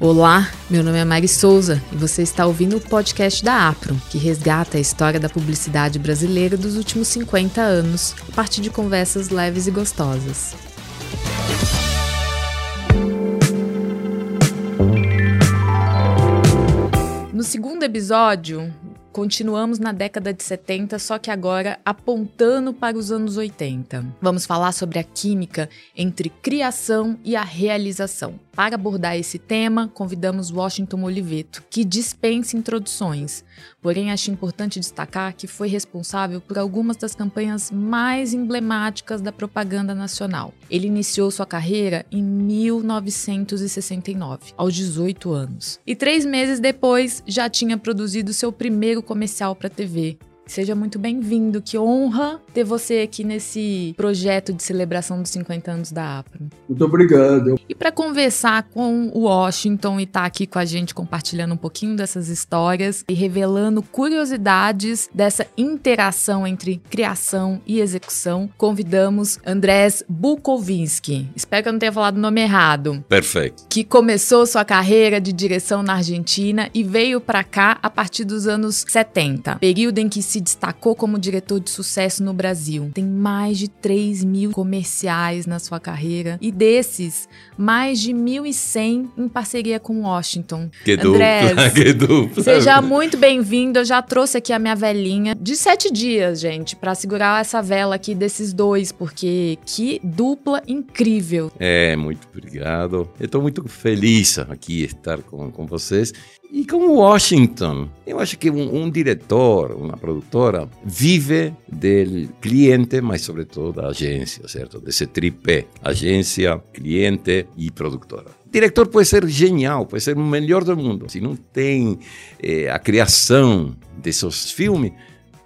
Olá, meu nome é Mari Souza e você está ouvindo o podcast da APRO, que resgata a história da publicidade brasileira dos últimos 50 anos, a partir de conversas leves e gostosas. No segundo episódio, Continuamos na década de 70, só que agora apontando para os anos 80. Vamos falar sobre a química entre criação e a realização. Para abordar esse tema, convidamos Washington Oliveto, que dispensa introduções. Porém, acho importante destacar que foi responsável por algumas das campanhas mais emblemáticas da propaganda nacional. Ele iniciou sua carreira em 1969, aos 18 anos. E três meses depois, já tinha produzido seu primeiro comercial para TV, Seja muito bem-vindo. Que honra ter você aqui nesse projeto de celebração dos 50 anos da APRO. Muito obrigado. E para conversar com o Washington e estar tá aqui com a gente compartilhando um pouquinho dessas histórias e revelando curiosidades dessa interação entre criação e execução, convidamos Andrés Bukovinski. Espero que eu não tenha falado o nome errado. Perfeito. Que começou sua carreira de direção na Argentina e veio para cá a partir dos anos 70, período em que se se destacou como diretor de sucesso no Brasil. Tem mais de 3 mil comerciais na sua carreira e desses, mais de 1.100 em parceria com Washington. Que Andrés, dupla, que dupla. Seja muito bem-vindo. Eu já trouxe aqui a minha velhinha de sete dias, gente, para segurar essa vela aqui desses dois, porque que dupla incrível. É, muito obrigado. Eu estou muito feliz aqui estar com, com vocês. E com Washington, eu acho que um, um, diretor, uma produtora, vive do cliente, mas sobretudo da agência, certo? Desse tripé, agência, cliente e produtora. O diretor pode ser genial, pode ser o melhor do mundo. Se não tem eh, a criação desses filmes,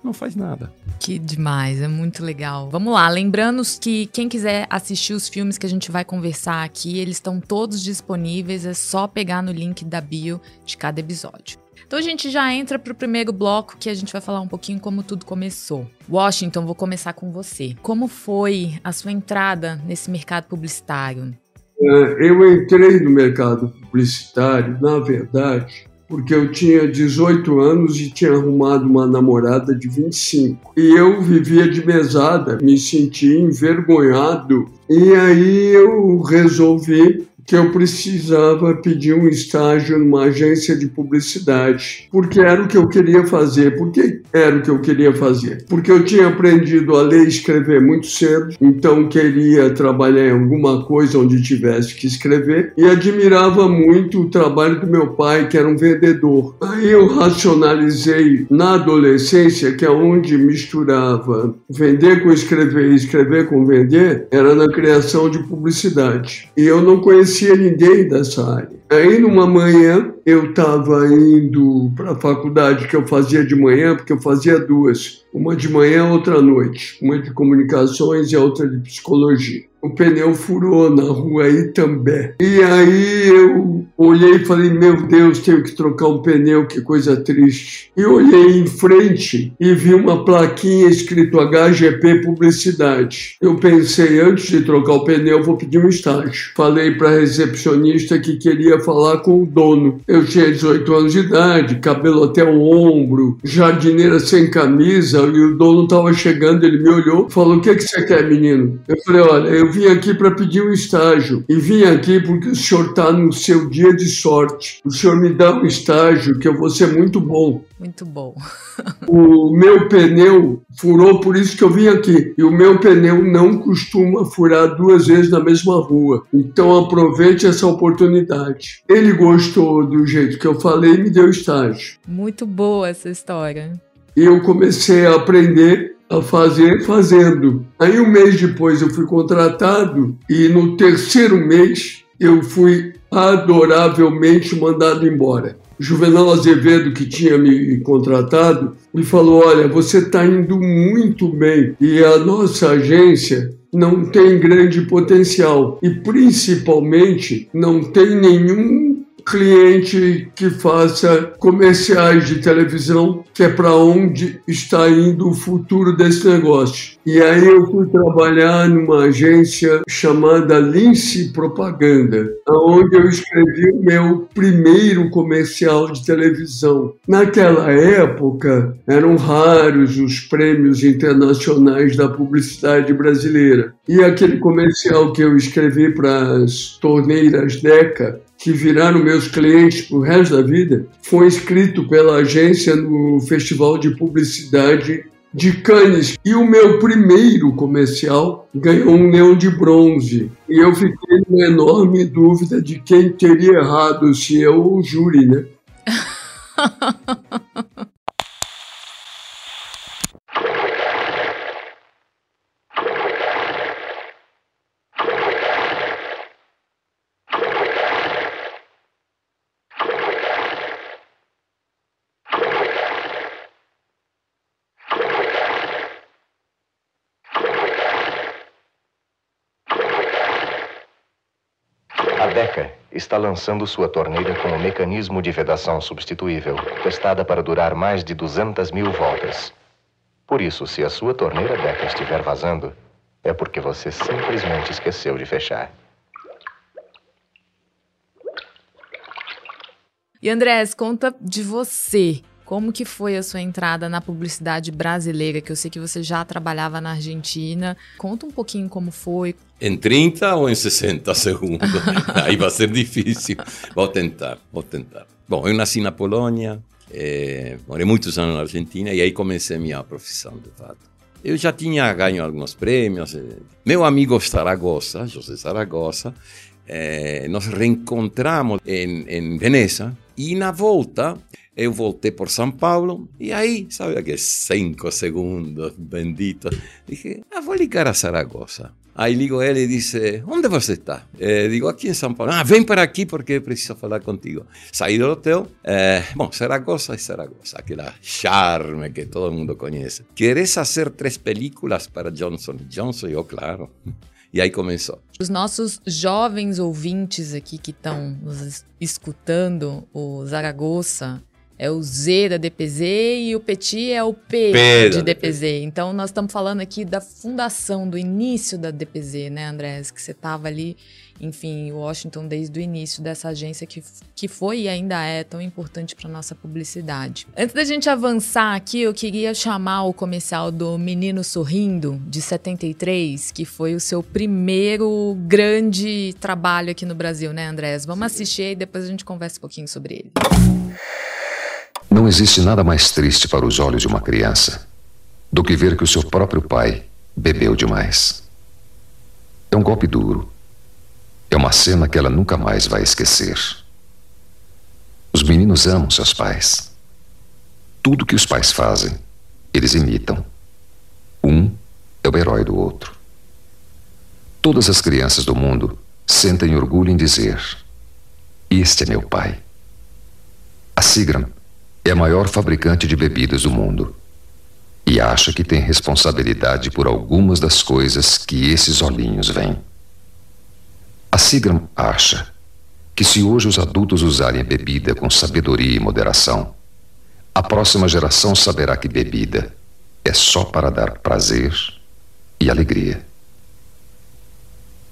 não faz nada. Que demais, é muito legal. Vamos lá, lembrando que quem quiser assistir os filmes que a gente vai conversar aqui, eles estão todos disponíveis, é só pegar no link da bio de cada episódio. Então a gente já entra para o primeiro bloco que a gente vai falar um pouquinho como tudo começou. Washington, vou começar com você. Como foi a sua entrada nesse mercado publicitário? É, eu entrei no mercado publicitário, na verdade, porque eu tinha 18 anos e tinha arrumado uma namorada de 25. E eu vivia de mesada, me sentia envergonhado. E aí eu resolvi que eu precisava pedir um estágio numa agência de publicidade, porque era o que eu queria fazer. Por que era o que eu queria fazer? Porque eu tinha aprendido a ler e escrever muito cedo, então queria trabalhar em alguma coisa onde tivesse que escrever e admirava muito o trabalho do meu pai, que era um vendedor. Aí eu racionalizei na adolescência que aonde misturava vender com escrever e escrever com vender era na criação de publicidade. E eu não conhecia ninguém dessa área. Aí, numa manhã, eu estava indo para a faculdade que eu fazia de manhã, porque eu fazia duas, uma de manhã, outra à noite, uma de comunicações e a outra de psicologia o pneu furou na rua Itambé. E aí eu olhei e falei, meu Deus, tenho que trocar um pneu, que coisa triste. E olhei em frente e vi uma plaquinha escrito HGP Publicidade. Eu pensei, antes de trocar o pneu, vou pedir um estágio. Falei para a recepcionista que queria falar com o dono. Eu tinha 18 anos de idade, cabelo até o ombro, jardineira sem camisa, e o dono estava chegando, ele me olhou, falou, o que, que você quer, menino? Eu falei, olha, eu vim aqui para pedir um estágio e vim aqui porque o senhor está no seu dia de sorte. O senhor me dá um estágio que eu vou ser muito bom. Muito bom. o meu pneu furou, por isso que eu vim aqui. E o meu pneu não costuma furar duas vezes na mesma rua. Então aproveite essa oportunidade. Ele gostou do jeito que eu falei e me deu estágio. Muito boa essa história. E eu comecei a aprender a fazer fazendo. Aí um mês depois eu fui contratado e no terceiro mês eu fui adoravelmente mandado embora. Juvenal Azevedo, que tinha me contratado, me falou: Olha, você está indo muito bem e a nossa agência não tem grande potencial e principalmente não tem nenhum cliente que faça comerciais de televisão, que é para onde está indo o futuro desse negócio. E aí eu fui trabalhar numa agência chamada Lince Propaganda, onde eu escrevi o meu primeiro comercial de televisão. Naquela época, eram raros os prêmios internacionais da publicidade brasileira. E aquele comercial que eu escrevi para as torneiras Deca que viraram meus clientes para o resto da vida, foi inscrito pela agência no Festival de Publicidade de Cannes. E o meu primeiro comercial ganhou um leão de bronze. E eu fiquei com enorme dúvida de quem teria errado, se eu ou o júri, né? está lançando sua torneira com um mecanismo de vedação substituível, testada para durar mais de 200 mil voltas. Por isso, se a sua torneira Deca estiver vazando, é porque você simplesmente esqueceu de fechar. E Andrés, conta de você. Como que foi a sua entrada na publicidade brasileira? Que eu sei que você já trabalhava na Argentina. Conta um pouquinho como foi. Em 30 ou em 60 segundos? Aí vai ser difícil. Vou tentar, vou tentar. Bom, eu nasci na Polônia, é, morei muitos anos na Argentina e aí comecei a minha profissão, de fato. Eu já tinha ganho alguns prêmios. Eh, meu amigo Zaragoza, José Zaragoza, é, nos reencontramos em, em Veneza e na volta eu voltei por São Paulo e aí, sabe aqueles cinco segundos, bendito, dije, ah, vou ligar a Zaragoza. Aí ligo ele e disse, onde você está? Eh, digo, aqui em São Paulo. Ah, vem para aqui porque preciso falar contigo. Saí do hotel. Eh, bom, Zaragoza é Zaragoza, aquele charme que todo mundo conhece. Queres fazer três películas para Johnson Johnson? Eu, claro. E aí começou. Os nossos jovens ouvintes aqui que estão nos escutando, o Zaragoza, é o Z da DPZ e o Petit é o P, P de DPZ. DPZ. Então nós estamos falando aqui da fundação, do início da DPZ, né, Andrés? Que você estava ali, enfim, em Washington desde o início dessa agência que, que foi e ainda é tão importante para nossa publicidade. Antes da gente avançar aqui, eu queria chamar o comercial do Menino Sorrindo, de 73, que foi o seu primeiro grande trabalho aqui no Brasil, né, Andrés? Vamos assistir e depois a gente conversa um pouquinho sobre ele. Não existe nada mais triste para os olhos de uma criança do que ver que o seu próprio pai bebeu demais. É um golpe duro. É uma cena que ela nunca mais vai esquecer. Os meninos amam seus pais. Tudo que os pais fazem, eles imitam. Um é o herói do outro. Todas as crianças do mundo sentem orgulho em dizer: Este é meu pai. A Sigram é a maior fabricante de bebidas do mundo e acha que tem responsabilidade por algumas das coisas que esses olhinhos veem. A Sigram acha que se hoje os adultos usarem a bebida com sabedoria e moderação, a próxima geração saberá que bebida é só para dar prazer e alegria.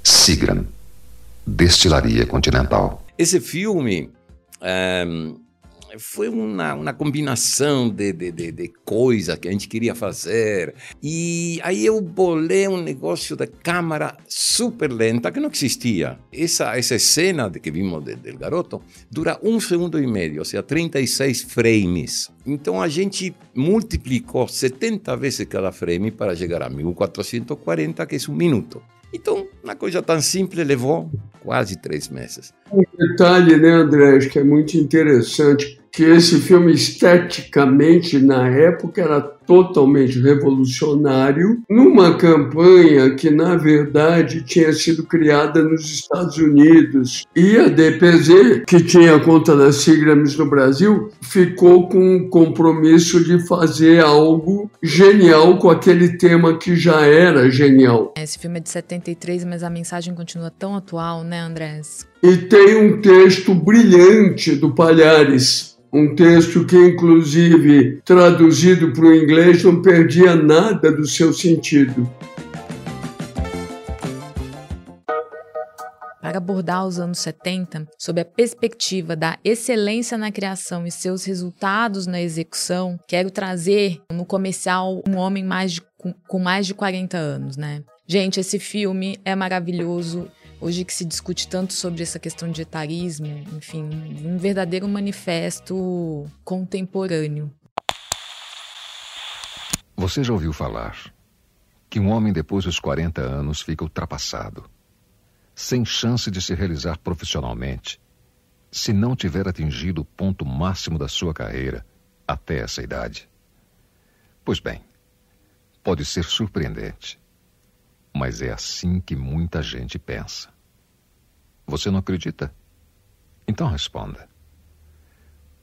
Sigram, Destilaria Continental. Esse filme um foi uma, uma combinação de, de, de, de coisas que a gente queria fazer. E aí eu bolei um negócio de câmera super lenta que não existia. Essa, essa cena que vimos do garoto dura um segundo e meio, ou seja, 36 frames. Então a gente multiplicou 70 vezes cada frame para chegar a 1440, que é um minuto. Então, uma coisa tão simples levou quase três meses. Um detalhe, né, André, que é muito interessante que esse filme esteticamente na época era totalmente revolucionário numa campanha que, na verdade, tinha sido criada nos Estados Unidos. E a DPZ, que tinha conta das Sigrams no Brasil, ficou com o compromisso de fazer algo genial com aquele tema que já era genial. Esse filme é de 73, mas a mensagem continua tão atual, né, Andrés? E tem um texto brilhante do Palhares, um texto que, inclusive, traduzido para o inglês, não perdia nada do seu sentido. Para abordar os anos 70 sob a perspectiva da excelência na criação e seus resultados na execução, quero trazer no comercial um homem mais de, com, mais de 40 anos, né? Gente, esse filme é maravilhoso. Hoje que se discute tanto sobre essa questão de etarismo, enfim, um verdadeiro manifesto contemporâneo. Você já ouviu falar que um homem depois dos 40 anos fica ultrapassado, sem chance de se realizar profissionalmente, se não tiver atingido o ponto máximo da sua carreira até essa idade? Pois bem, pode ser surpreendente mas é assim que muita gente pensa. Você não acredita? Então responda.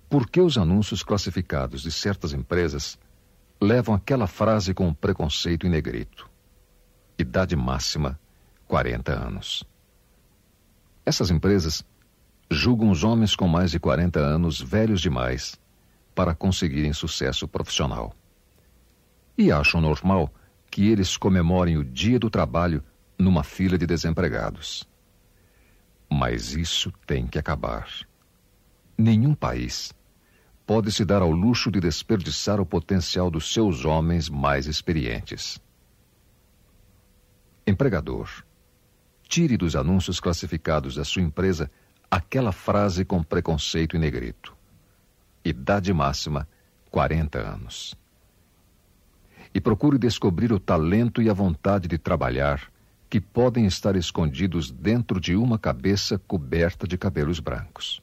Por que os anúncios classificados de certas empresas levam aquela frase com preconceito em negrito? Idade máxima: 40 anos. Essas empresas julgam os homens com mais de 40 anos velhos demais para conseguirem sucesso profissional. E acham normal que eles comemorem o Dia do Trabalho numa fila de desempregados. Mas isso tem que acabar. Nenhum país pode se dar ao luxo de desperdiçar o potencial dos seus homens mais experientes. Empregador, tire dos anúncios classificados da sua empresa aquela frase com preconceito e negrito. Idade máxima: 40 anos e procure descobrir o talento e a vontade de trabalhar que podem estar escondidos dentro de uma cabeça coberta de cabelos brancos.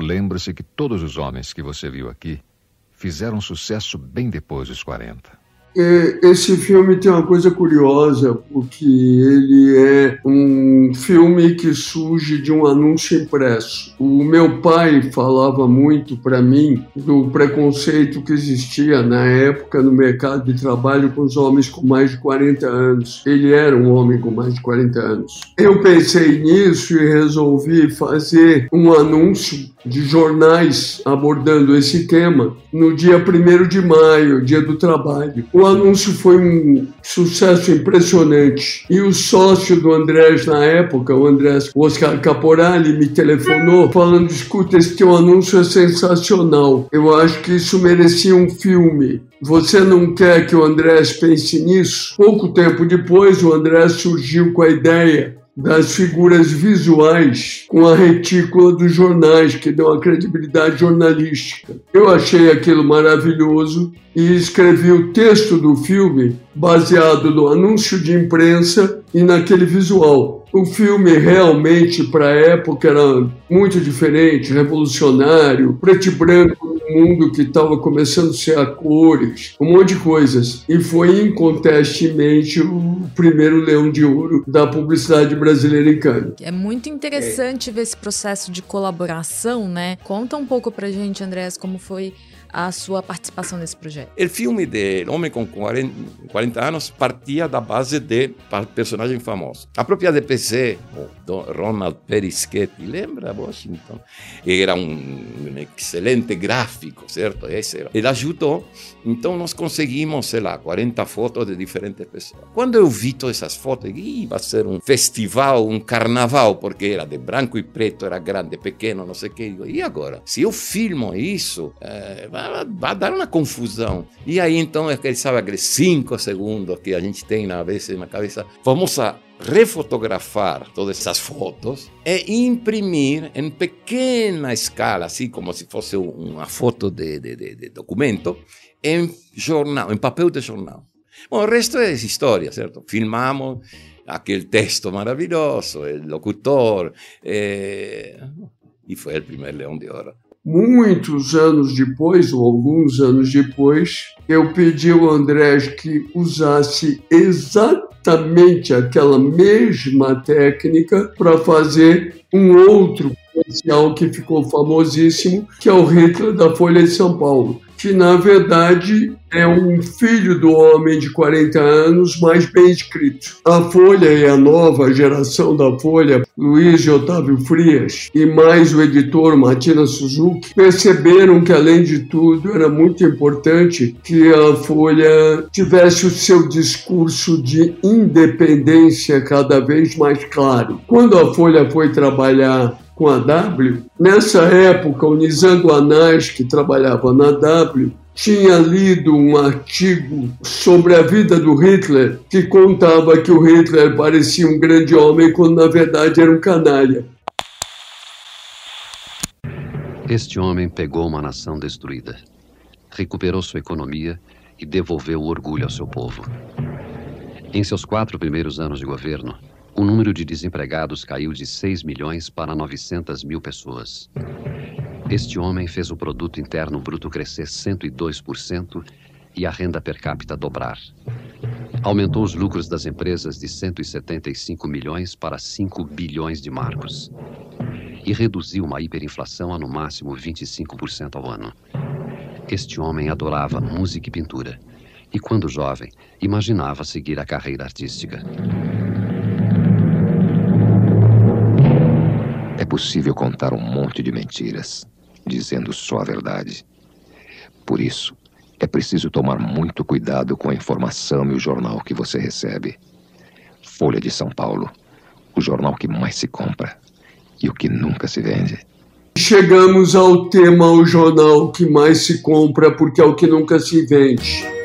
Lembre-se que todos os homens que você viu aqui fizeram sucesso bem depois dos 40. É, esse filme tem uma coisa curiosa, porque ele é um filme que surge de um anúncio impresso. O meu pai falava muito para mim do preconceito que existia na época no mercado de trabalho com os homens com mais de 40 anos. Ele era um homem com mais de 40 anos. Eu pensei nisso e resolvi fazer um anúncio de jornais abordando esse tema no dia 1 de maio, dia do trabalho. O anúncio foi um sucesso impressionante e o sócio do Andrés na época, o Andrés Oscar Caporali, me telefonou falando: escuta, esse teu anúncio é sensacional. Eu acho que isso merecia um filme. Você não quer que o Andrés pense nisso? Pouco tempo depois, o Andrés surgiu com a ideia das figuras visuais com a retícula dos jornais, que dão a credibilidade jornalística. Eu achei aquilo maravilhoso e escrevi o texto do filme baseado no anúncio de imprensa e naquele visual. O filme realmente, para a época, era muito diferente, revolucionário, preto e branco mundo que estava começando a ser a cores, um monte de coisas. E foi incontestemente o primeiro leão de ouro da publicidade brasileira em Cannes. É muito interessante é. ver esse processo de colaboração, né? Conta um pouco pra gente, Andrés, como foi a sua participação nesse projeto? O filme de Homem com 40, 40 anos partia da base de personagem famoso. A própria DPC, Ronald Perischetti, lembra Washington? Era um, um excelente gráfico, certo? Esse era. Ele ajudou, então nós conseguimos, sei lá, 40 fotos de diferentes pessoas. Quando eu vi todas essas fotos, ia vai ser um festival, um carnaval, porque era de branco e preto, era grande, pequeno, não sei o que. E agora? Se eu filmo isso, é, vai, vai, dar uma confusão. E aí então, é sabe, aqueles cinco segundos que a gente tem na na cabeça, vamos a refotografar todas essas fotos e imprimir em pequena escala, assim como se fosse uma foto de, de, de, de documento, em jornal, em papel de jornal. Bom, o resto é história, certo? Filmamos aquele texto maravilhoso, o locutor, eh, e foi o primeiro Leão de Ouro. muitos anos depois, ou alguns anos depois, eu pedi ao André que usasse exatamente aquela mesma técnica para fazer um outro comercial que ficou famosíssimo, que é o Hitler da Folha de São Paulo que na verdade é um filho do homem de 40 anos, mais bem escrito. A Folha e a nova geração da Folha, Luiz e Otávio Frias, e mais o editor Matina Suzuki, perceberam que, além de tudo, era muito importante que a Folha tivesse o seu discurso de independência cada vez mais claro. Quando a Folha foi trabalhar com a W. Nessa época, o Nizam Guanais, que trabalhava na W, tinha lido um artigo sobre a vida do Hitler que contava que o Hitler parecia um grande homem quando na verdade era um canalha. Este homem pegou uma nação destruída, recuperou sua economia e devolveu o orgulho ao seu povo. Em seus quatro primeiros anos de governo, o número de desempregados caiu de 6 milhões para 900 mil pessoas. Este homem fez o produto interno bruto crescer 102% e a renda per capita dobrar. Aumentou os lucros das empresas de 175 milhões para 5 bilhões de marcos. E reduziu uma hiperinflação a no máximo 25% ao ano. Este homem adorava música e pintura. E quando jovem, imaginava seguir a carreira artística. Possível contar um monte de mentiras, dizendo só a verdade. Por isso, é preciso tomar muito cuidado com a informação e o jornal que você recebe. Folha de São Paulo, o jornal que mais se compra e o que nunca se vende. Chegamos ao tema o jornal que mais se compra porque é o que nunca se vende.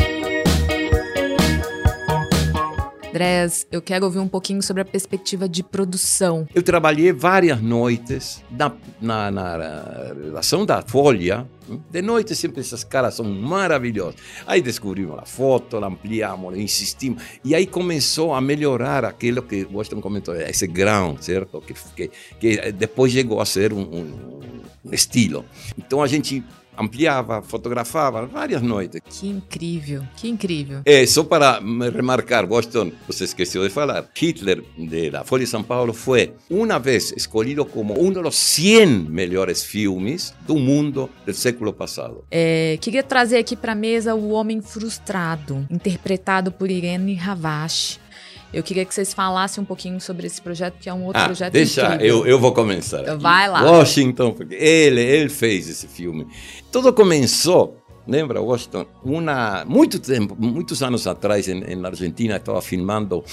Andrés, eu quero ouvir um pouquinho sobre a perspectiva de produção. Eu trabalhei várias noites na, na, na redação da Folha. De noite sempre essas caras são maravilhosas. Aí descobrimos a foto, ampliamos, insistimos. E aí começou a melhorar aquilo que Washington comentou, esse grão, certo? Que, que, que depois chegou a ser um, um, um estilo. Então a gente ampliava, fotografava várias noites. Que incrível, que incrível. É, só para remarcar, Washington, você esqueceu de falar, Hitler, de la Folha de São Paulo, foi uma vez escolhido como um dos 100 melhores filmes do mundo do século passado. É, queria trazer aqui para a mesa O Homem Frustrado, interpretado por Irene Havashi. Eu queria que vocês falassem um pouquinho sobre esse projeto, que é um outro ah, projeto deixa, eu, eu vou começar. Então, vai lá. Washington, porque ele, ele fez esse filme. Tudo começou Lembra, Washington? Uma, muito tempo, muitos anos atrás, na Argentina, estava filmando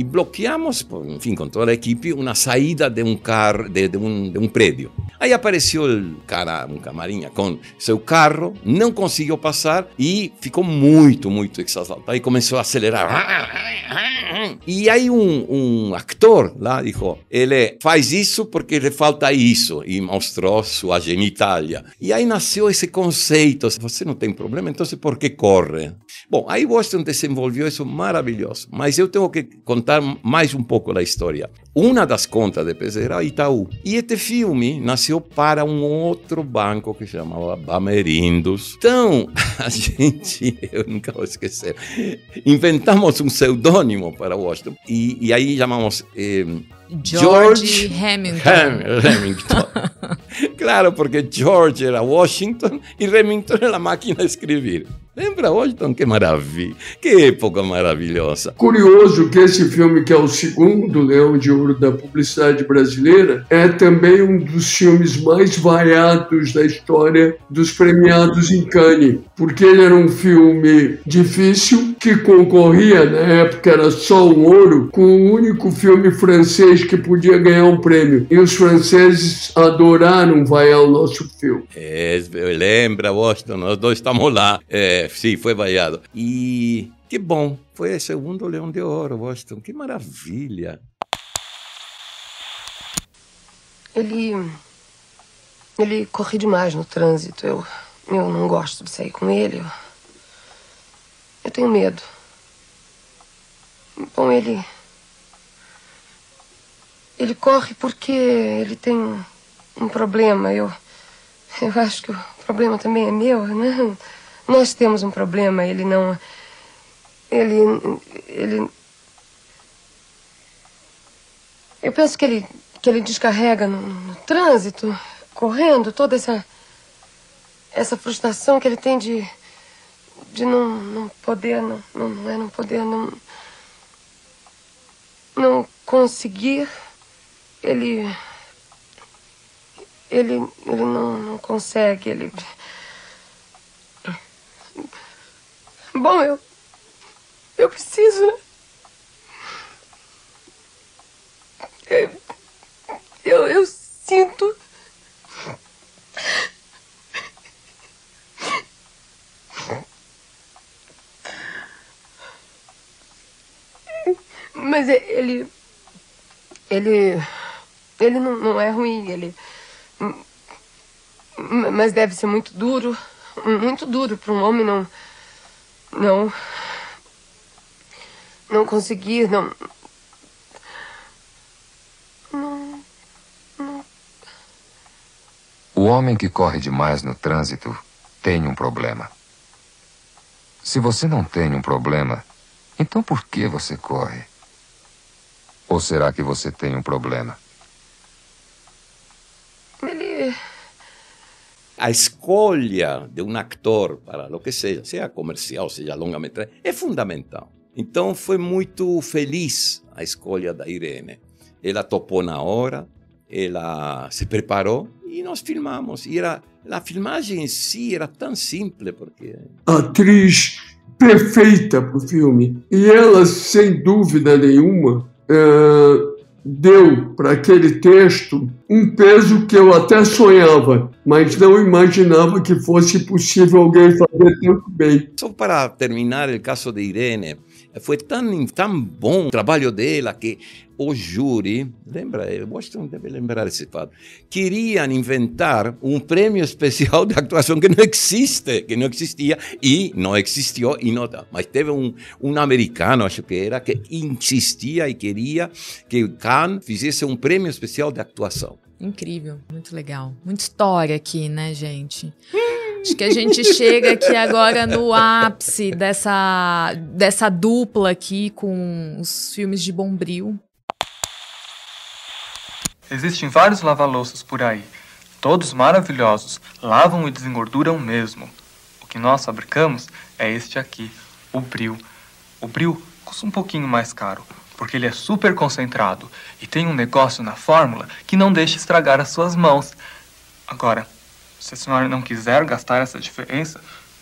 e bloqueamos, enfim, com toda a equipe, uma saída de um carro, de, de, um, de um prédio. Aí apareceu o cara, um camarinha, com seu carro, não conseguiu passar e ficou muito, muito exaltado. Aí começou a acelerar. E aí um, um actor lá disse, ele faz isso porque lhe falta isso, e mostrou sua genitália. E aí nasceu esse conceito, você não tem problema, então por que corre? Bom, aí Washington desenvolveu isso maravilhoso, mas eu tenho que contar mais um pouco da história. Uma das contas de PC era Itaú. E este filme nasceu para um outro banco que chamava Bamerindos. Então, a gente, eu nunca vou esquecer, inventamos um pseudônimo para Washington e, e aí chamamos... Eh, George, George Hamilton. Ham, Hamilton. claro, porque George era Washington e Remington era a máquina de escrever. Lembra Washington? Que maravilha! Que época maravilhosa! Curioso que esse filme, que é o segundo Leão de Ouro da publicidade brasileira, é também um dos filmes mais vaiados da história dos premiados em Cannes, porque ele era um filme difícil que concorria, na época era só um ouro, com o único filme francês que podia ganhar um prêmio. E os franceses adoraram vaiar o nosso filme. É, lembra, Washington, nós dois estamos lá. É, sim, foi vaiado. E que bom, foi o segundo Leão de Ouro, Washington. Que maravilha. Ele. Ele corre demais no trânsito. Eu, eu não gosto de sair com ele. Eu, eu tenho medo. Bom, ele. Ele corre porque ele tem um problema. Eu. Eu acho que o problema também é meu, né? Nós temos um problema, ele não. Ele. Ele. Eu penso que ele. que ele descarrega no, no trânsito, correndo, toda essa. essa frustração que ele tem de. de não, não poder, não, não é não poder, não. não conseguir. Ele ele, ele não, não consegue, ele. Bom, eu. Eu preciso, né? Eu, eu sinto. Mas ele. Ele. Ele não, não é ruim, ele. Mas deve ser muito duro. Muito duro para um homem não. Não. Não conseguir, não. Não. não. O homem que corre demais no trânsito tem um problema. Se você não tem um problema, então por que você corre? Ou será que você tem um problema? Ele. A escolha de um actor para o que seja, seja comercial, seja longa-metragem, é fundamental. Então foi muito feliz a escolha da Irene. Ela topou na hora, ela se preparou e nós filmamos. E era, a filmagem em si era tão simples, porque... Atriz perfeita para o filme. E ela, sem dúvida nenhuma, uh, deu para aquele texto um peso que eu até sonhava, mas não imaginava que fosse possível alguém fazer tão bem. Só para terminar o caso de Irene, foi tão, tão bom o trabalho dela que o júri, lembra, Washington deve lembrar esse fato, queriam inventar um prêmio especial de atuação que não existe, que não existia e não existiu e não, mas teve um, um americano, acho que era, que insistia e queria que Cannes fizesse um prêmio especial de atuação. Incrível, muito legal. Muita história aqui, né, gente? Acho que a gente chega aqui agora no ápice dessa, dessa dupla aqui com os filmes de Bombril. Existem vários lava-louças por aí, todos maravilhosos, lavam e desengorduram mesmo. O que nós fabricamos é este aqui, o Bril. O Bril custa um pouquinho mais caro, porque ele é super concentrado e tem um negócio na fórmula que não deixa estragar as suas mãos. Agora, se a senhora não quiser gastar essa diferença,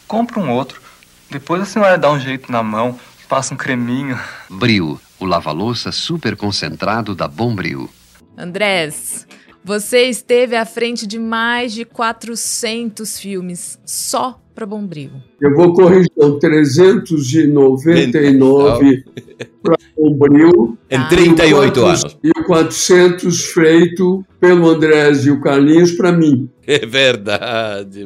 compre um outro. Depois a senhora dá um jeito na mão, passa um creminho. Bril, o lava-louça super concentrado da Bombril. Andrés, você esteve à frente de mais de 400 filmes só para Bombril. Eu vou corrigir, são 399 para Bombril. Em 38 anos. E 400 feito pelo Andrés e o Carlinhos para mim. É verdade.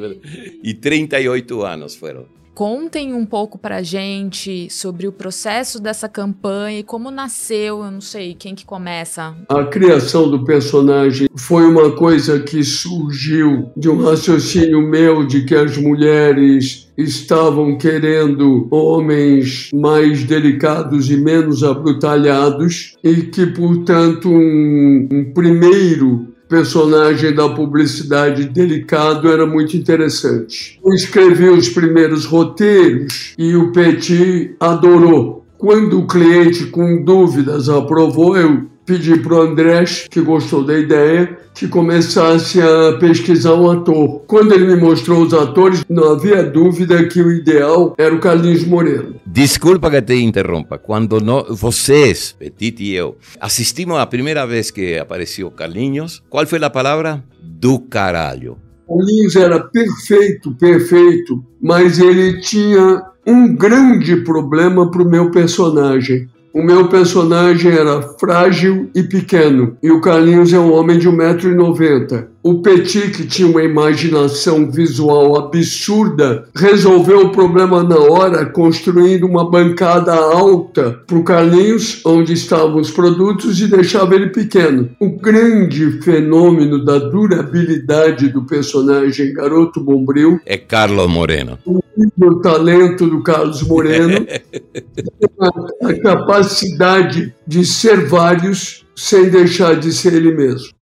E 38 anos foram. Contem um pouco pra gente sobre o processo dessa campanha e como nasceu, eu não sei, quem que começa? A criação do personagem foi uma coisa que surgiu de um raciocínio meu de que as mulheres estavam querendo homens mais delicados e menos abrutalhados e que, portanto, um, um primeiro personagem da publicidade delicado era muito interessante. Eu escrevi os primeiros roteiros e o Petit adorou. Quando o cliente com dúvidas aprovou, eu pedi para o Andrés, que gostou da ideia, que começasse a pesquisar um ator. Quando ele me mostrou os atores, não havia dúvida que o ideal era o Carlinhos Moreno. Desculpa que te interrompa. Quando no, vocês, Petit e eu, assistimos a primeira vez que apareceu Carlinhos, qual foi a palavra? Do caralho. Carlinhos era perfeito, perfeito, mas ele tinha um grande problema para o meu personagem. O meu personagem era frágil e pequeno, e o Carlinhos é um homem de 1,90m. O Petit, que tinha uma imaginação visual absurda, resolveu o problema na hora, construindo uma bancada alta para o Carlinhos, onde estavam os produtos, e deixava ele pequeno. O grande fenômeno da durabilidade do personagem Garoto Bombril é Carlos Moreno. O talento do Carlos Moreno, a, a capacidade de ser vários sem deixar de ser ele mesmo.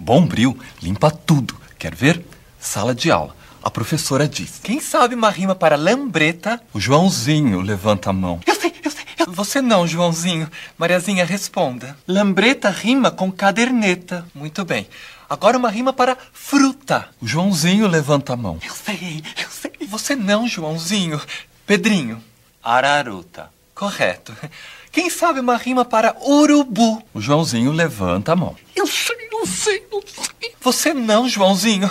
Bombril limpa tudo. Quer ver? Sala de aula. A professora diz: Quem sabe uma rima para lambreta? O Joãozinho levanta a mão. Eu sei, eu sei. Você não, Joãozinho. Mariazinha, responda. Lambreta rima com caderneta. Muito bem. Agora uma rima para fruta. O Joãozinho levanta a mão. Eu sei, eu sei. Você não, Joãozinho. Pedrinho. Araruta. Correto. Quem sabe uma rima para urubu? O Joãozinho levanta a mão. Eu sei, eu sei, eu sei. Você não, Joãozinho.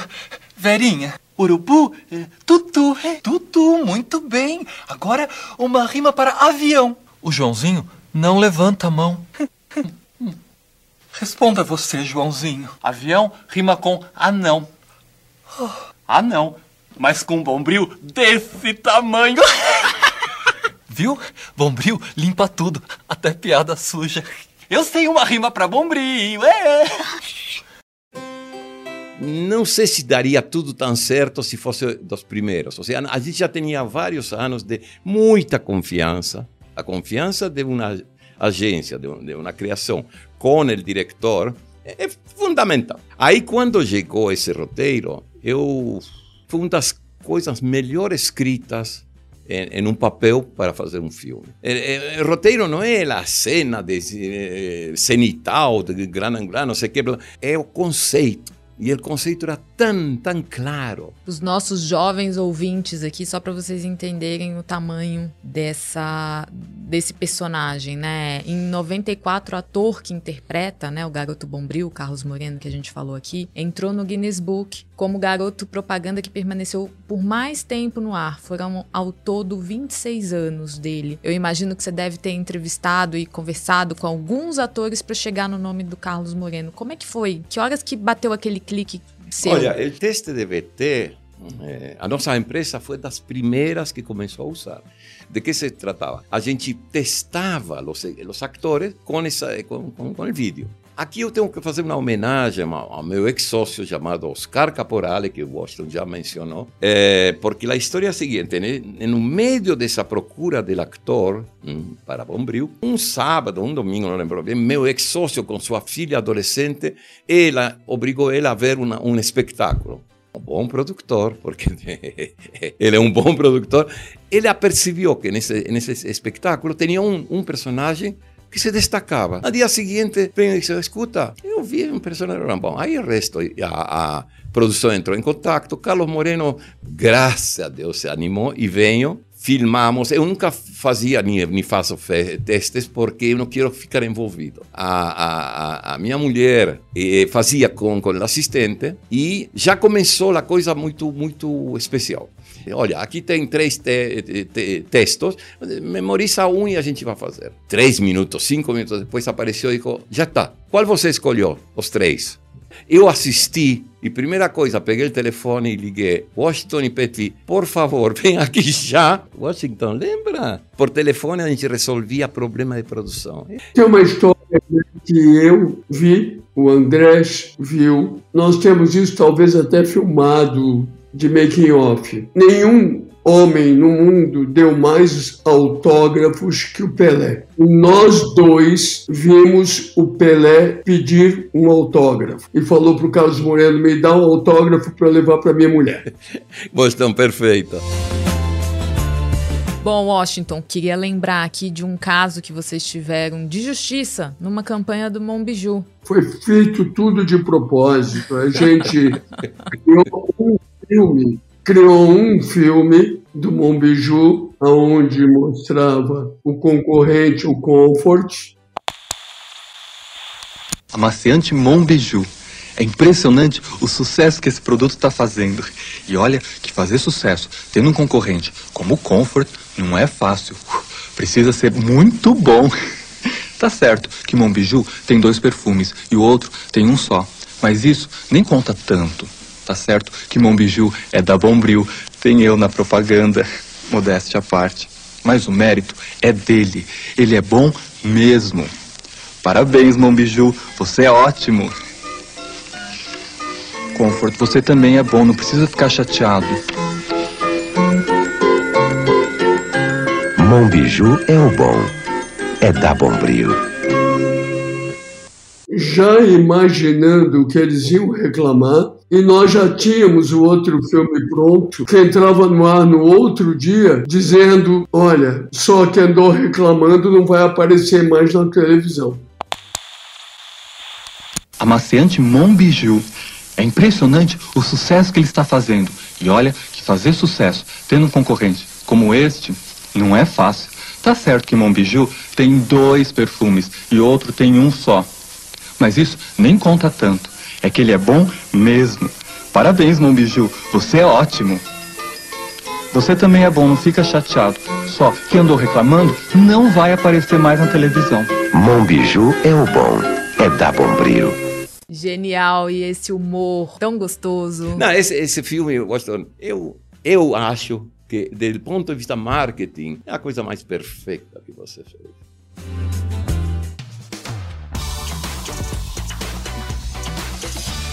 Verinha. Urubu, eh, tutu, eh, tutu, muito bem. Agora uma rima para avião. O Joãozinho não levanta a mão. Responda você, Joãozinho. Avião rima com anão. Oh, anão, mas com bombril desse tamanho. Viu? Bombril limpa tudo, até piada suja. Eu sei uma rima para bombril. É. Não sei se daria tudo tão certo se fosse dos primeiros. Ou seja, a gente já tinha vários anos de muita confiança. A confiança de uma agência, de uma criação com o diretor é, é fundamental. Aí, quando chegou esse roteiro, eu foi uma das coisas melhor escritas em, em, um papel para fazer um filme. O, roteiro não é a cena de eh, cenital, de gran angular, não sei o que, é o conceito. E o conceito era tão, tão claro. Os nossos jovens ouvintes aqui, só para vocês entenderem o tamanho dessa desse personagem, né? Em 94, o ator que interpreta, né, o garoto Bombril, Carlos Moreno, que a gente falou aqui, entrou no Guinness Book como garoto propaganda que permaneceu por mais tempo no ar. Foram ao todo 26 anos dele. Eu imagino que você deve ter entrevistado e conversado com alguns atores para chegar no nome do Carlos Moreno. Como é que foi? Que horas que bateu aquele clique seu? Olha, o teste de VT, a nossa empresa foi das primeiras que começou a usar. De que se tratava? A gente testava os, os atores com, essa, com, vídeo. Aqui eu tenho que fazer uma homenagem ao meu ex-sócio chamado Oscar Caporale, que o Washington já mencionou, é, porque a história é a seguinte: né? no meio dessa procura do ator hum, para Bombril, um sábado, um domingo, não lembro bem, meu ex-sócio com sua filha adolescente, ela obrigou ela a ver uma, um espetáculo. Um bom produtor, porque ele é um bom produtor, ele apercebeu que nesse, nesse espetáculo tinha um, um personagem que se destacava. No dia seguinte, vem e disse, escuta, eu vi um personagem bom. Aí o resto, a, a produção entrou em contato, Carlos Moreno, graças a Deus, se animou e veio filmamos. Eu nunca fazia nem faço testes porque eu não quero ficar envolvido. A, a, a minha mulher eh, fazia com, com o assistente e já começou a coisa muito, muito especial. Olha, aqui tem três te, te, te, textos, memoriza um e a gente vai fazer. Três minutos, cinco minutos depois apareceu e disse: já está. Qual você escolheu? Os três. Eu assisti e primeira coisa, peguei o telefone e liguei. Washington e Petit, por favor, vem aqui já. Washington, lembra? Por telefone a gente resolvia problema de produção. Tem uma história que eu vi, o Andrés viu. Nós temos isso talvez até filmado de making off. Nenhum homem no mundo deu mais autógrafos que o Pelé. Nós dois vimos o Pelé pedir um autógrafo e falou para o Carlos Moreno: me dá um autógrafo para levar para minha mulher. Bostão perfeita. Bom, Washington, queria lembrar aqui de um caso que vocês tiveram de justiça numa campanha do Monbiju. Foi feito tudo de propósito. A gente criou um filme criou um filme do Monbiju, onde mostrava o concorrente, o Comfort. Amaciante Monbiju. É impressionante o sucesso que esse produto está fazendo. E olha que fazer sucesso tendo um concorrente como o Comfort não é fácil. Precisa ser muito bom. Tá certo que Monbiju tem dois perfumes e o outro tem um só. Mas isso nem conta tanto. Tá certo que Monbiju é da Bombril, tem eu na propaganda, modéstia à parte. Mas o mérito é dele. Ele é bom mesmo. Parabéns, Monbiju, você é ótimo. Comfort, você também é bom, não precisa ficar chateado. Monbiju é o bom. É da Bombril. Já imaginando que eles iam reclamar, e nós já tínhamos o outro filme pronto, que entrava no ar no outro dia, dizendo: olha, só que andou reclamando não vai aparecer mais na televisão. Amaciante Monbiju. É impressionante o sucesso que ele está fazendo. E olha que fazer sucesso tendo um concorrente como este não é fácil. Tá certo que Monbiju tem dois perfumes e outro tem um só. Mas isso nem conta tanto. É que ele é bom mesmo. Parabéns, Monbiju. Você é ótimo. Você também é bom, não fica chateado. Só que andou reclamando não vai aparecer mais na televisão. Monbiju é o bom. É da Bombril. Genial, e esse humor tão gostoso. Não, esse, esse filme eu gosto. Eu, eu acho que, do ponto de vista marketing, é a coisa mais perfeita que você fez.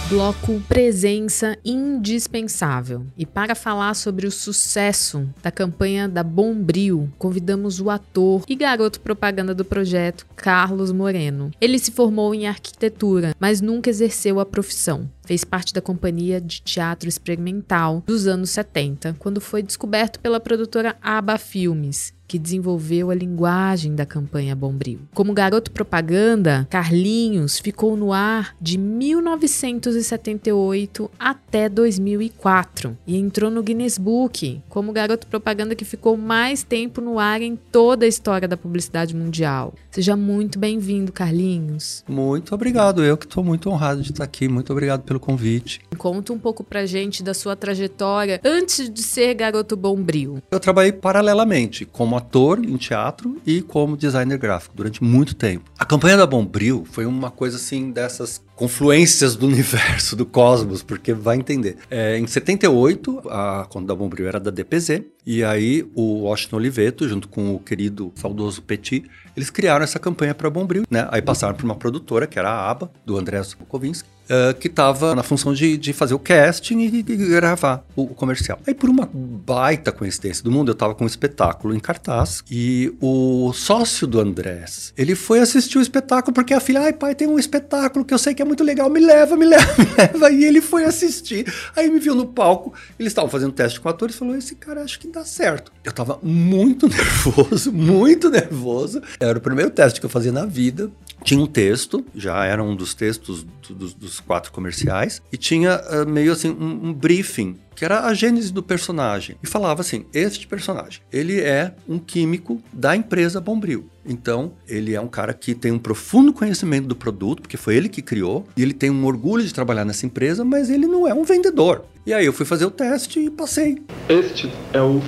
Bloco Presença Indispensável. E para falar sobre o sucesso da campanha da Bombril, convidamos o ator e garoto propaganda do projeto, Carlos Moreno. Ele se formou em arquitetura, mas nunca exerceu a profissão. Fez parte da companhia de teatro experimental dos anos 70, quando foi descoberto pela produtora Aba Filmes que desenvolveu a linguagem da campanha Bombril. Como garoto propaganda, Carlinhos ficou no ar de 1978 até 2004 e entrou no Guinness Book como garoto propaganda que ficou mais tempo no ar em toda a história da publicidade mundial. Seja muito bem-vindo, Carlinhos. Muito obrigado, eu que estou muito honrado de estar aqui. Muito obrigado pelo convite. Conta um pouco pra gente da sua trajetória antes de ser garoto Bombril. Eu trabalhei paralelamente como ator em teatro e como designer gráfico durante muito tempo. A campanha da Bombril foi uma coisa assim dessas confluências do universo, do cosmos, porque vai entender. É, em 78, a conta da Bombril era da DPZ, e aí o Washington Oliveto, junto com o querido saudoso Petit, eles criaram essa campanha para Bombril, né? Aí passaram por uma produtora, que era a ABA, do André Sokovinski, Uh, que estava na função de, de, fazer o casting e, e gravar o, o, comercial. Aí, por uma baita coincidência do mundo, eu estava com um espetáculo em cartaz e o sócio do Andrés, ele foi assistir o espetáculo porque a filha, ai pai, tem um espetáculo que eu sei que é muito legal, me leva, me leva, me leva. E ele foi assistir. Aí me viu no palco, eles estavam fazendo teste com atores falou: esse cara acho que dá certo. Eu estava muito nervoso, muito nervoso. Era o primeiro teste que eu fazia na vida. Tinha um texto, já era um dos textos do, dos, dos, quatro comerciais, e tinha uh, meio assim um, um, briefing, que era a gênese do personagem. E falava assim: este personagem, ele é um químico da empresa Bombril. Então, ele é um cara que tem um profundo conhecimento do produto, porque foi ele que criou, e ele tem um orgulho de trabalhar nessa empresa, mas ele não é um vendedor. E aí eu fui fazer o teste e passei. Este é o,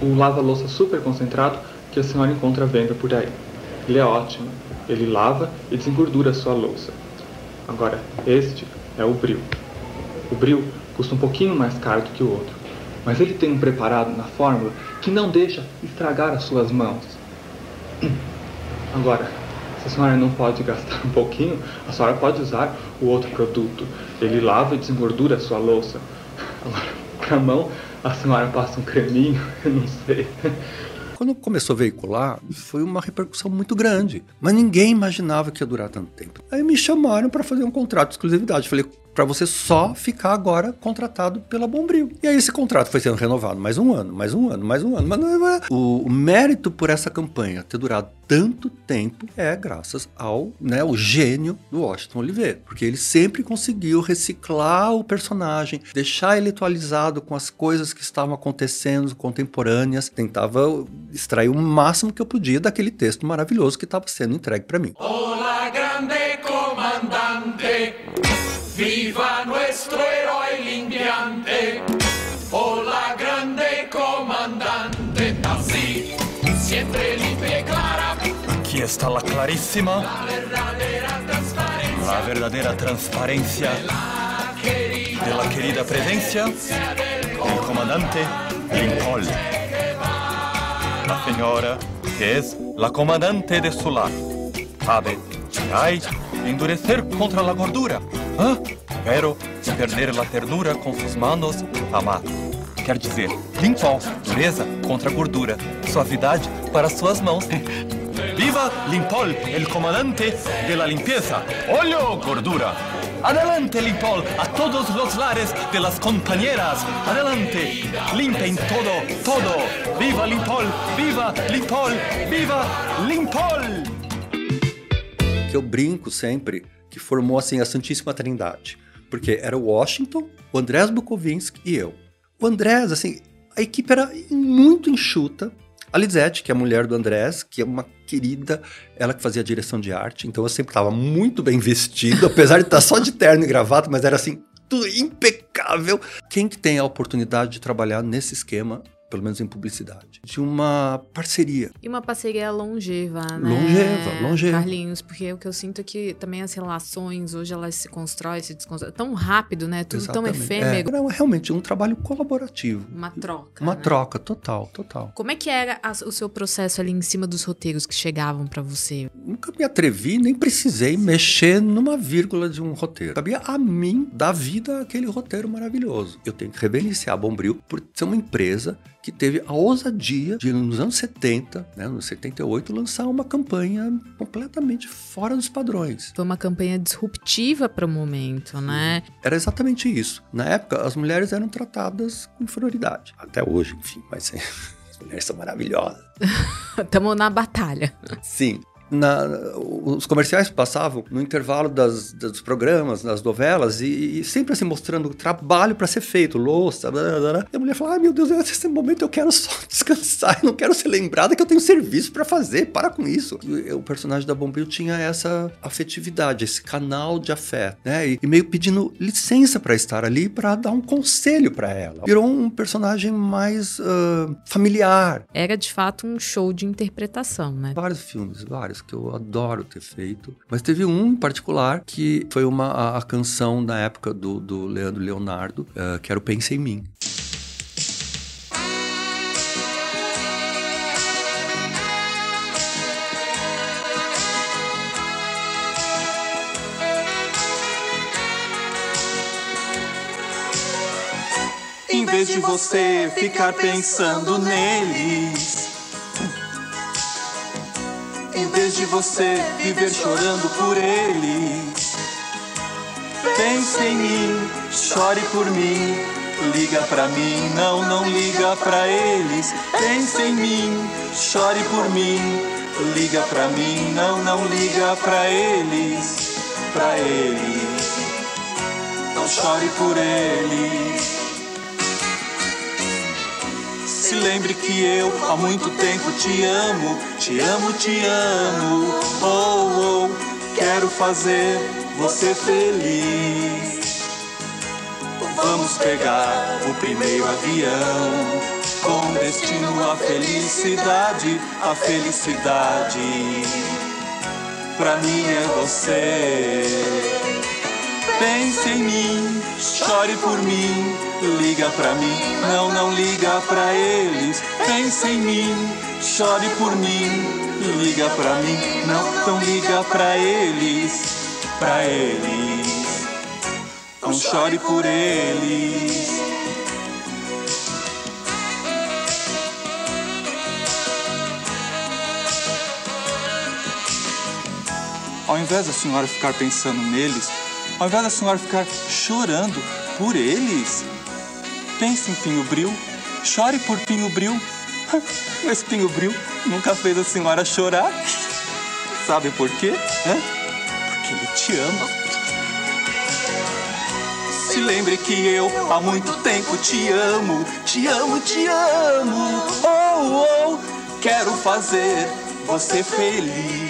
o lava-louça super concentrado que a senhora encontra à venda por aí. Ele é ótimo ele lava e desengordura sua louça. Agora, este é o bril. O bril custa um pouquinho mais caro do que o outro, mas ele tem um preparado na fórmula que não deixa estragar as suas mãos. Agora, se a senhora não pode gastar um pouquinho, a senhora pode usar o outro produto. Ele lava e desengordura a sua louça. Agora, para a mão, a senhora passa um creminho, eu não sei. Quando começou a veicular, foi uma repercussão muito grande. Mas ninguém imaginava que ia durar tanto tempo. Aí me chamaram para fazer um contrato de exclusividade. Falei, para você só ficar agora contratado pela Bombril. E aí esse contrato foi sendo renovado mais um ano, mais um ano, mais um ano. Mas é... o, o mérito por essa campanha ter durado tanto tempo é graças ao né, o gênio do Washington Oliveira, porque ele sempre conseguiu reciclar o personagem, deixar ele atualizado com as coisas que estavam acontecendo contemporâneas, tentava extrair o máximo que eu podia daquele texto maravilhoso que estava sendo entregue para mim. Olá, está la clarísima. La verdadeira transparência de querida presencia del comandante Lincoln. La señora que es la comandante de su lar. Sabe que hay endurecer contra la gordura, ¿ah? pero perder la ternura com sus manos, amar. Quer dizer, Limpol, dureza contra gordura, suavidade para suas mãos. Viva Limpol, el comandante de la limpieza. Olho, gordura. Adelante, Limpol, a todos los lares de las compañeras. Adelante, limpen todo, todo. Viva Limpol, viva Limpol, viva Limpol. Que eu brinco sempre que formou assim a Santíssima Trindade. Porque era o Washington, o Andrés Bukovinski e eu. O Andrés, assim, a equipe era muito enxuta. A Lisette, que é a mulher do Andrés, que é uma querida, ela que fazia a direção de arte, então eu sempre estava muito bem vestido, apesar de estar só de terno e gravata, mas era assim, tudo impecável. Quem que tem a oportunidade de trabalhar nesse esquema pelo menos em publicidade, de uma parceria. E uma parceria longeva, né? Longeva, longeva. Carlinhos, porque o que eu sinto é que também as relações hoje elas se constroem, se desconstroem tão rápido, né? Tudo tão Exatamente. efêmero. É, não, é realmente um trabalho colaborativo. Uma troca. Uma né? troca, total, total. Como é que era a- o seu processo ali em cima dos roteiros que chegavam pra você? Nunca me atrevi, nem precisei mexer numa vírgula de um roteiro. Cabia a mim dar vida àquele roteiro maravilhoso. Eu tenho que reverenciar a Bombril por ser uma empresa que teve a ousadia de, nos anos 70, né, nos 78, lançar uma campanha completamente fora dos padrões. Foi uma campanha disruptiva para o momento, né? Era exatamente isso. Na época, as mulheres eram tratadas com inferioridade. Até hoje, enfim, mas as mulheres são maravilhosas. Tamo na batalha. Sim. Na- os comerciais passavam no intervalo das, dos programas, das novelas, e, e sempre assim mostrando trabalho para ser feito, louça, blá, blá, blá. e a mulher fala: Ai meu Deus, nesse momento eu quero só descansar, eu não quero ser lembrada que eu tenho serviço para fazer, para com isso. E o personagem da Bombril tinha essa afetividade, esse canal de afeto, né? E, e meio pedindo licença para estar ali para dar um conselho para ela. Virou um personagem mais ah, familiar, Era de fato um show de interpretação, né? Vários filmes, vários, que eu adoro ter feito. Mas teve um em particular que foi uma, a, a canção na época do, do Leandro Leonardo, eh, que era o Pensa em Mim. Em vez de você ficar pensando neles. Em vez de você viver chorando por eles. Pense em mim, chore por mim. Liga pra mim, não, não liga pra eles. Pense em mim, chore por mim. Liga pra mim, não, não liga pra eles. Pra eles. Não chore por eles. Lembre que eu há muito tempo te amo, te amo, te amo. Oh, oh, quero fazer você feliz. Vamos pegar o primeiro avião com destino à felicidade, a felicidade. Pra mim é você. Pense em mim, chore por mim, liga pra mim, não, não liga pra eles. Pense em mim, chore por mim, liga pra mim, não, não liga pra eles, pra eles. Não chore por eles. Ao invés da senhora ficar pensando neles, ao invés da senhora ficar chorando por eles, pense em Pinho Bril, chore por Pinho Bril. Mas Pinho Bril nunca fez a senhora chorar. Sabe por quê? Hã? Porque ele te ama. Se lembre que eu há muito tempo te amo, te amo, te amo. Oh, oh, quero fazer você feliz.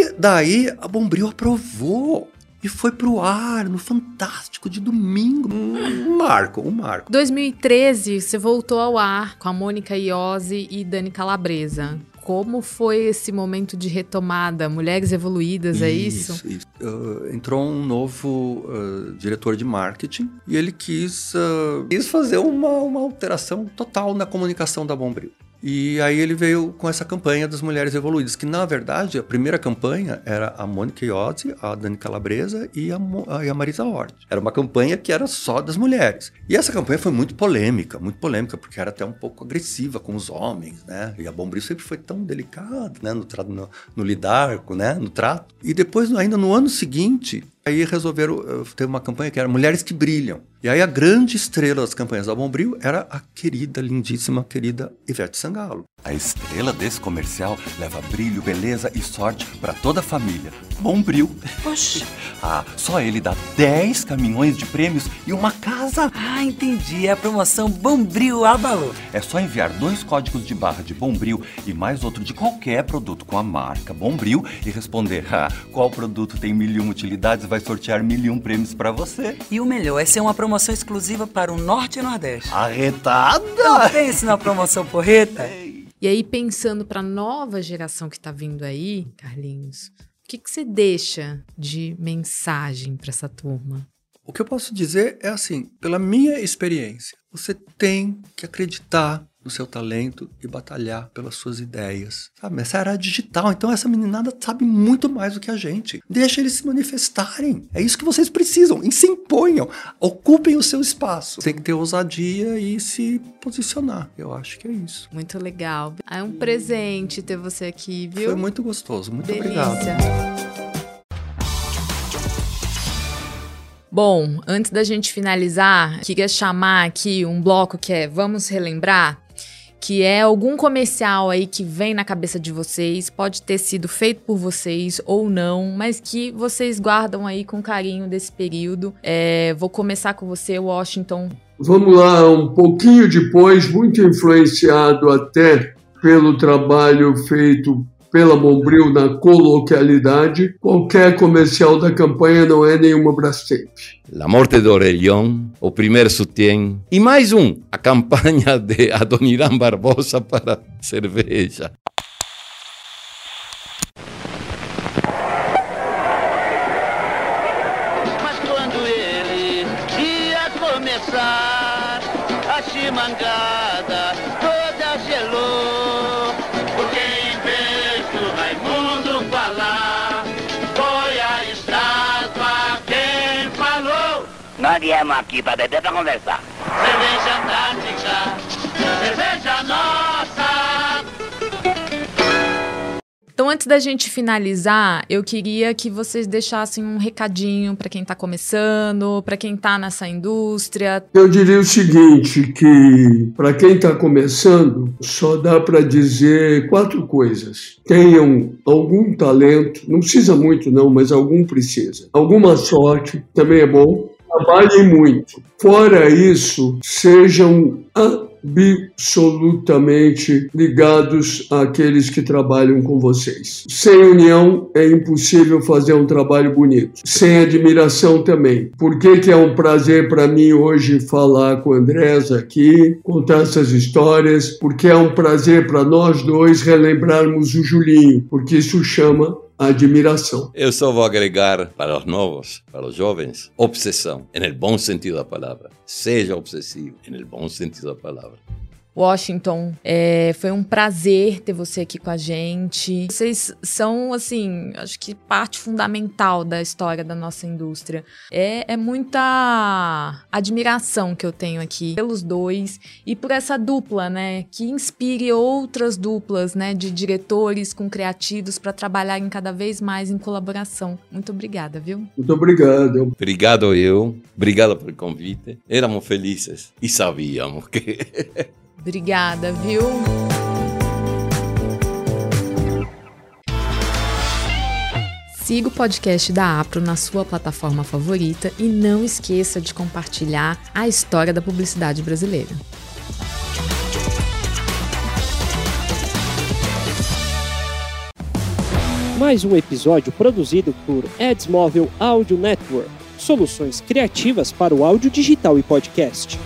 E daí a Bombril aprovou e foi pro ar no Fantástico de domingo. Um marco, um marco. 2013, você voltou ao ar com a Mônica Iose e Dani Calabresa. Como foi esse momento de retomada? Mulheres evoluídas, é isso? Isso, isso. Uh, entrou um novo uh, diretor de marketing e ele quis, uh, quis fazer uma, uma alteração total na comunicação da Bombril. E aí ele veio com essa campanha das mulheres evoluídas, que na verdade a primeira campanha era a Mônica Iozzi, a Dani Calabresa e a, e a Marisa Hort. Era uma campanha que era só das mulheres. E essa campanha foi muito polêmica, muito polêmica, porque era até um pouco agressiva com os homens, né? E a Bombril sempre foi tão delicada, né? No, no, no lidar, né? No trato. E depois, ainda no ano seguinte, Aí resolveram, eh, ter uma campanha que era Mulheres que Brilham. E aí a grande estrela das campanhas da Bombril era a querida, lindíssima, querida Ivete Sangalo. A estrela desse comercial leva brilho, beleza e sorte para toda a família. Bombril. Oxi. Ah, só ele dá 10 caminhões de prêmios e uma casa. Ah, entendi. É a promoção Bombril Abalô. É só enviar dois códigos de barra de Bombril e mais outro de qualquer produto com a marca Bombril e responder ah, qual produto tem mil e uma utilidades vai sortear mil e um prêmios para você. E o melhor é ser uma promoção exclusiva para o Norte e Nordeste. Arretada! Não pense na promoção porreta. E aí, pensando para a nova geração que está vindo aí, Carlinhos, o que, que você deixa de mensagem para essa turma? O que eu posso dizer é assim, pela minha experiência, você tem que acreditar no seu talento e batalhar pelas suas ideias. Sabe? Essa era digital, então essa meninada sabe muito mais do que a gente. Deixa eles se manifestarem. É isso que vocês precisam. E se imponham. Ocupem o seu espaço. Tem que ter ousadia e se posicionar. Eu acho que é isso. Muito legal. É um presente ter você aqui, viu? Foi muito gostoso. Muito Delícia. obrigado. Bom, antes da gente finalizar, queria chamar aqui um bloco que é Vamos Relembrar, que é algum comercial aí que vem na cabeça de vocês, pode ter sido feito por vocês ou não, mas que vocês guardam aí com carinho desse período. É, vou começar com você, Washington. Vamos lá, um pouquinho depois, muito influenciado até pelo trabalho feito pela Bombril na coloquialidade, qualquer comercial da campanha não é nenhuma Brastemp. La Morte de Orelhão, o primeiro sutiã e mais um, a campanha de Adoniran Barbosa para cerveja. Aqui para beber para conversar. Cerveja Antártica, cerveja nossa. Então, antes da gente finalizar, eu queria que vocês deixassem um recadinho para quem está começando, para quem está nessa indústria. Eu diria o seguinte, que para quem está começando, só dá para dizer quatro coisas. Tenham algum talento, não precisa muito não, mas algum precisa. Alguma sorte, também é bom. Trabalhem muito. Fora isso, sejam absolutamente ligados àqueles que trabalham com vocês. Sem união é impossível fazer um trabalho bonito. Sem admiração também. Por que, que é um prazer para mim hoje falar com a Andresa aqui, contar essas histórias? Porque é um prazer para nós dois relembrarmos o Julinho, porque isso chama admiração. Eu só vou agregar para os novos, para os jovens, obsessão, no bom sentido da palavra. Seja obsessivo, no bom sentido da palavra. Washington, é, foi um prazer ter você aqui com a gente. Vocês são, assim, acho que parte fundamental da história da nossa indústria. É, é muita admiração que eu tenho aqui pelos dois e por essa dupla, né? Que inspire outras duplas, né? De diretores com criativos para trabalharem cada vez mais em colaboração. Muito obrigada, viu? Muito obrigado. Obrigado eu, obrigado pelo convite. Éramos felizes e sabíamos que Obrigada, viu? Siga o podcast da Apro na sua plataforma favorita e não esqueça de compartilhar a história da publicidade brasileira. Mais um episódio produzido por Adsmóvel Audio Network. Soluções criativas para o áudio digital e podcast.